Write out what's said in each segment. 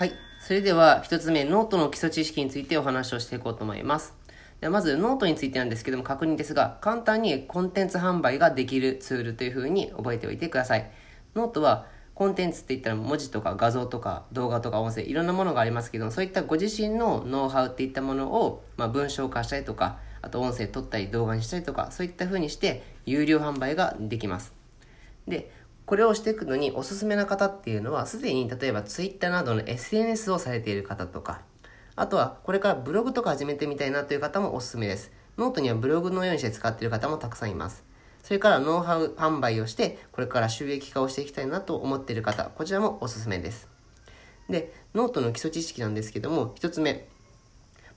はいそれでは一つ目、ノートの基礎知識についてお話をしていこうと思います。ではまずノートについてなんですけども確認ですが、簡単にコンテンツ販売ができるツールというふうに覚えておいてください。ノートはコンテンツって言ったら文字とか画像とか動画とか音声いろんなものがありますけどそういったご自身のノウハウっていったものを、まあ、文章化したりとかあと音声撮ったり動画にしたりとかそういった風にして有料販売ができますでこれをしていくのにおすすめな方っていうのはすでに例えば Twitter などの SNS をされている方とかあとはこれからブログとか始めてみたいなという方もおすすめですノートにはブログのようにして使っている方もたくさんいますそれからノウハウ販売をして、これから収益化をしていきたいなと思っている方、こちらもおすすめです。で、ノートの基礎知識なんですけども、1つ目、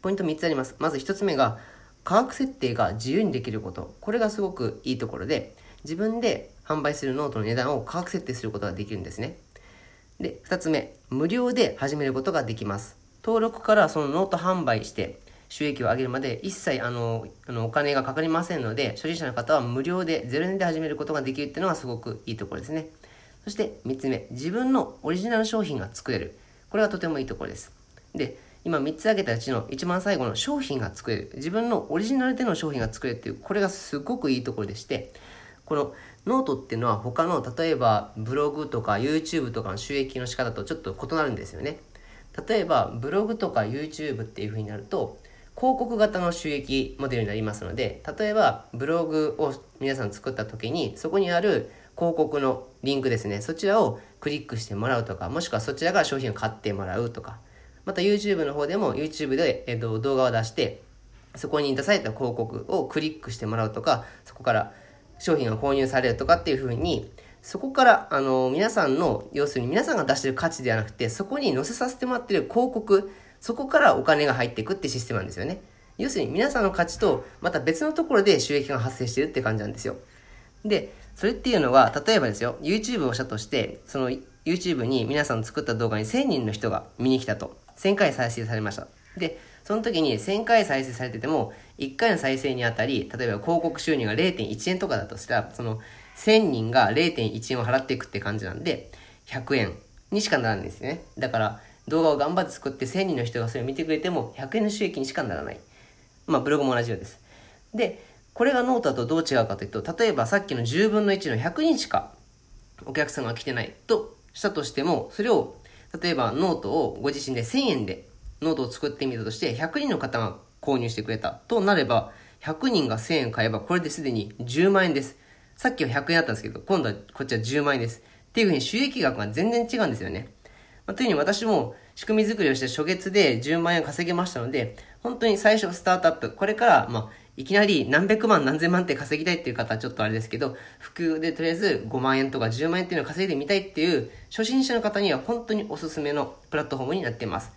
ポイント3つあります。まず1つ目が、価格設定が自由にできること。これがすごくいいところで、自分で販売するノートの値段を価格設定することができるんですね。で、2つ目、無料で始めることができます。登録からそのノート販売して、収益を上げるまで一切あのあのお金がかかりませんので、初心者の方は無料で0円で始めることができるっていうのがすごくいいところですね。そして3つ目、自分のオリジナル商品が作れる。これはとてもいいところです。で、今3つ挙げたうちの一番最後の商品が作れる。自分のオリジナルでの商品が作れるっていう、これがすごくいいところでして、このノートっていうのは他の例えばブログとか YouTube とかの収益の仕方とちょっと異なるんですよね。例えばブログとか YouTube っていう風になると広告型の収益モデルになりますので、例えばブログを皆さん作った時に、そこにある広告のリンクですね、そちらをクリックしてもらうとか、もしくはそちらが商品を買ってもらうとか、また YouTube の方でも YouTube で、えっと、動画を出して、そこに出された広告をクリックしてもらうとか、そこから商品が購入されるとかっていうふうに、そこから、あの、皆さんの、要するに皆さんが出してる価値ではなくて、そこに載せさせてもらってる広告、そこからお金が入っていくってシステムなんですよね。要するに皆さんの価値とまた別のところで収益が発生してるって感じなんですよ。で、それっていうのは、例えばですよ、YouTube をしたとして、その YouTube に皆さんの作った動画に1000人の人が見に来たと。1000回再生されました。で、その時に1000回再生されてても、1回の再生にあたり、例えば広告収入が0.1円とかだとしたら、その1000人が0.1円を払っていくって感じなんで、100円にしかならないんですね。だから、動画を頑張って作って1000人の人がそれを見てくれても100円の収益にしかならない。まあ、ブログも同じようです。で、これがノートだとどう違うかというと、例えばさっきの10分の1の100人しかお客さんが来てないとしたとしても、それを、例えばノートをご自身で1000円でノートを作ってみたとして、100人の方が購入してくれたとなれば、100人が1000円買えば、これですでに10万円です。さっきは100円だったんですけど、今度はこっちは10万円です。っていうふうに収益額が全然違うんですよね。まあ、というように私も仕組み作りをして初月で10万円稼げましたので、本当に最初スタートアップ、これから、まあ、いきなり何百万何千万って稼ぎたいっていう方はちょっとあれですけど、副業でとりあえず5万円とか10万円っていうのを稼いでみたいっていう初心者の方には本当におすすめのプラットフォームになっています。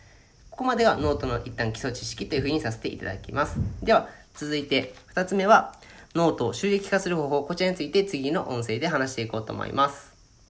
ここまではノートの一旦基礎知識というふうにさせていただきます。では、続いて2つ目は、ノートを収益化する方法、こちらについて次の音声で話していこうと思います。